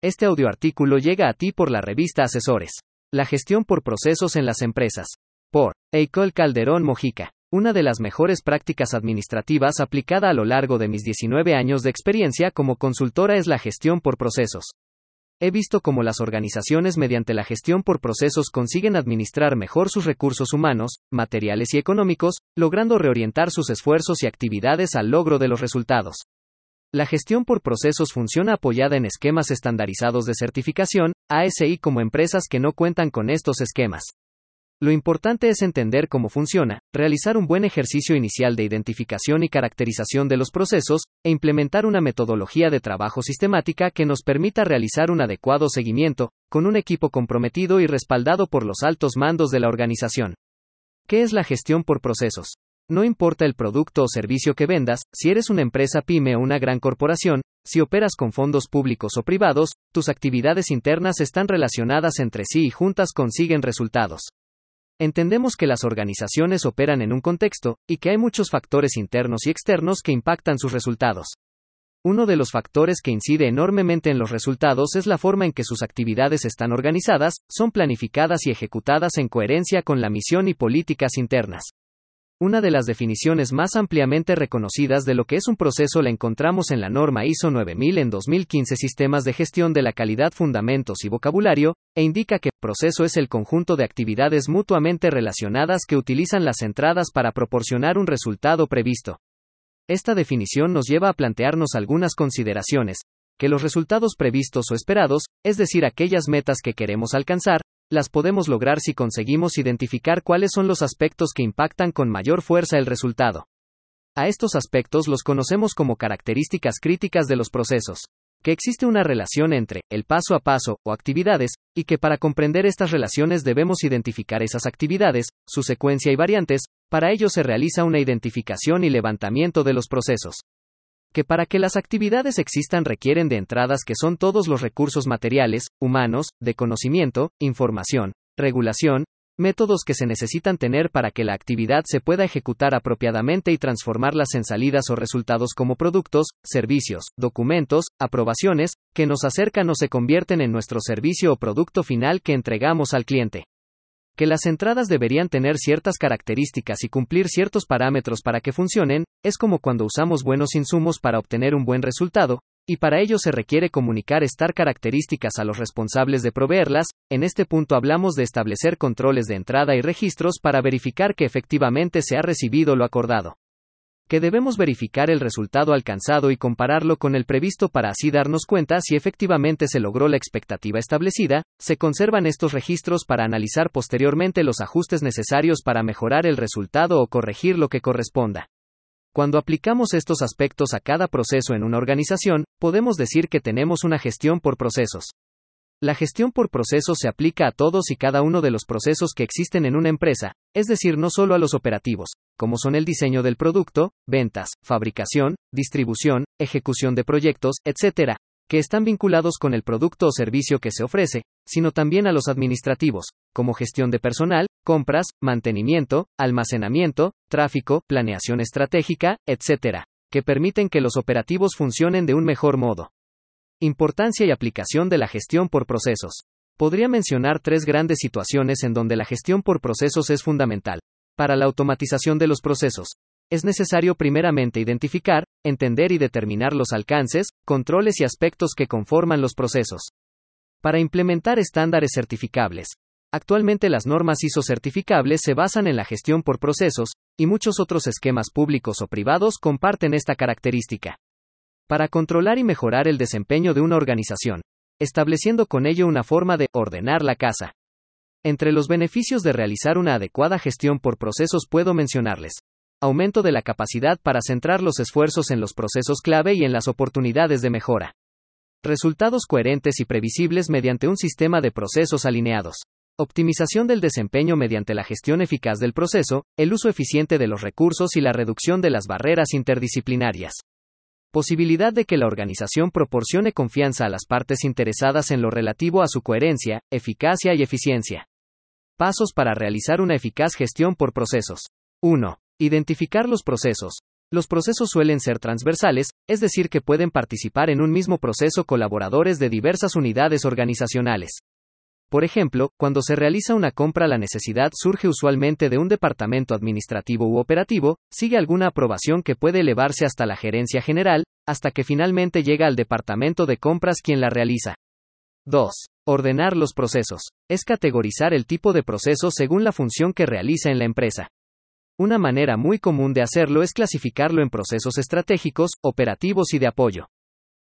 Este audioartículo llega a ti por la revista Asesores. La gestión por procesos en las empresas. Por Eicol Calderón Mojica. Una de las mejores prácticas administrativas aplicada a lo largo de mis 19 años de experiencia como consultora es la gestión por procesos. He visto cómo las organizaciones mediante la gestión por procesos consiguen administrar mejor sus recursos humanos, materiales y económicos, logrando reorientar sus esfuerzos y actividades al logro de los resultados. La gestión por procesos funciona apoyada en esquemas estandarizados de certificación, ASI como empresas que no cuentan con estos esquemas. Lo importante es entender cómo funciona, realizar un buen ejercicio inicial de identificación y caracterización de los procesos, e implementar una metodología de trabajo sistemática que nos permita realizar un adecuado seguimiento, con un equipo comprometido y respaldado por los altos mandos de la organización. ¿Qué es la gestión por procesos? No importa el producto o servicio que vendas, si eres una empresa pyme o una gran corporación, si operas con fondos públicos o privados, tus actividades internas están relacionadas entre sí y juntas consiguen resultados. Entendemos que las organizaciones operan en un contexto, y que hay muchos factores internos y externos que impactan sus resultados. Uno de los factores que incide enormemente en los resultados es la forma en que sus actividades están organizadas, son planificadas y ejecutadas en coherencia con la misión y políticas internas. Una de las definiciones más ampliamente reconocidas de lo que es un proceso la encontramos en la norma ISO 9000 en 2015 Sistemas de Gestión de la Calidad Fundamentos y Vocabulario, e indica que proceso es el conjunto de actividades mutuamente relacionadas que utilizan las entradas para proporcionar un resultado previsto. Esta definición nos lleva a plantearnos algunas consideraciones, que los resultados previstos o esperados, es decir, aquellas metas que queremos alcanzar, las podemos lograr si conseguimos identificar cuáles son los aspectos que impactan con mayor fuerza el resultado. A estos aspectos los conocemos como características críticas de los procesos. Que existe una relación entre el paso a paso o actividades, y que para comprender estas relaciones debemos identificar esas actividades, su secuencia y variantes, para ello se realiza una identificación y levantamiento de los procesos que para que las actividades existan requieren de entradas que son todos los recursos materiales, humanos, de conocimiento, información, regulación, métodos que se necesitan tener para que la actividad se pueda ejecutar apropiadamente y transformarlas en salidas o resultados como productos, servicios, documentos, aprobaciones, que nos acercan o se convierten en nuestro servicio o producto final que entregamos al cliente que las entradas deberían tener ciertas características y cumplir ciertos parámetros para que funcionen, es como cuando usamos buenos insumos para obtener un buen resultado, y para ello se requiere comunicar estas características a los responsables de proveerlas, en este punto hablamos de establecer controles de entrada y registros para verificar que efectivamente se ha recibido lo acordado que debemos verificar el resultado alcanzado y compararlo con el previsto para así darnos cuenta si efectivamente se logró la expectativa establecida, se conservan estos registros para analizar posteriormente los ajustes necesarios para mejorar el resultado o corregir lo que corresponda. Cuando aplicamos estos aspectos a cada proceso en una organización, podemos decir que tenemos una gestión por procesos. La gestión por procesos se aplica a todos y cada uno de los procesos que existen en una empresa, es decir, no solo a los operativos, como son el diseño del producto, ventas, fabricación, distribución, ejecución de proyectos, etc., que están vinculados con el producto o servicio que se ofrece, sino también a los administrativos, como gestión de personal, compras, mantenimiento, almacenamiento, tráfico, planeación estratégica, etc., que permiten que los operativos funcionen de un mejor modo. Importancia y aplicación de la gestión por procesos. Podría mencionar tres grandes situaciones en donde la gestión por procesos es fundamental. Para la automatización de los procesos, es necesario primeramente identificar, entender y determinar los alcances, controles y aspectos que conforman los procesos. Para implementar estándares certificables. Actualmente las normas ISO certificables se basan en la gestión por procesos, y muchos otros esquemas públicos o privados comparten esta característica para controlar y mejorar el desempeño de una organización, estableciendo con ello una forma de ordenar la casa. Entre los beneficios de realizar una adecuada gestión por procesos puedo mencionarles. Aumento de la capacidad para centrar los esfuerzos en los procesos clave y en las oportunidades de mejora. Resultados coherentes y previsibles mediante un sistema de procesos alineados. Optimización del desempeño mediante la gestión eficaz del proceso, el uso eficiente de los recursos y la reducción de las barreras interdisciplinarias. Posibilidad de que la organización proporcione confianza a las partes interesadas en lo relativo a su coherencia, eficacia y eficiencia. Pasos para realizar una eficaz gestión por procesos. 1. Identificar los procesos. Los procesos suelen ser transversales, es decir, que pueden participar en un mismo proceso colaboradores de diversas unidades organizacionales. Por ejemplo, cuando se realiza una compra la necesidad surge usualmente de un departamento administrativo u operativo, sigue alguna aprobación que puede elevarse hasta la gerencia general, hasta que finalmente llega al departamento de compras quien la realiza. 2. Ordenar los procesos. Es categorizar el tipo de proceso según la función que realiza en la empresa. Una manera muy común de hacerlo es clasificarlo en procesos estratégicos, operativos y de apoyo.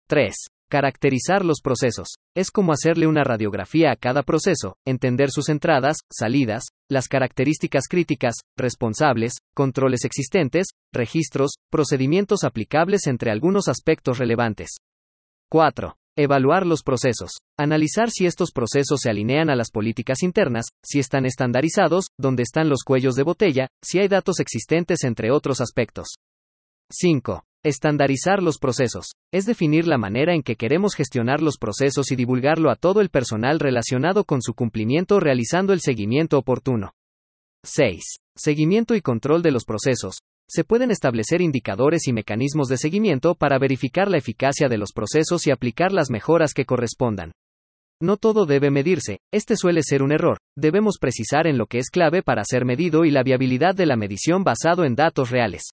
3. Caracterizar los procesos. Es como hacerle una radiografía a cada proceso, entender sus entradas, salidas, las características críticas, responsables, controles existentes, registros, procedimientos aplicables entre algunos aspectos relevantes. 4. Evaluar los procesos. Analizar si estos procesos se alinean a las políticas internas, si están estandarizados, dónde están los cuellos de botella, si hay datos existentes entre otros aspectos. 5. Estandarizar los procesos. Es definir la manera en que queremos gestionar los procesos y divulgarlo a todo el personal relacionado con su cumplimiento realizando el seguimiento oportuno. 6. Seguimiento y control de los procesos. Se pueden establecer indicadores y mecanismos de seguimiento para verificar la eficacia de los procesos y aplicar las mejoras que correspondan. No todo debe medirse, este suele ser un error, debemos precisar en lo que es clave para ser medido y la viabilidad de la medición basado en datos reales.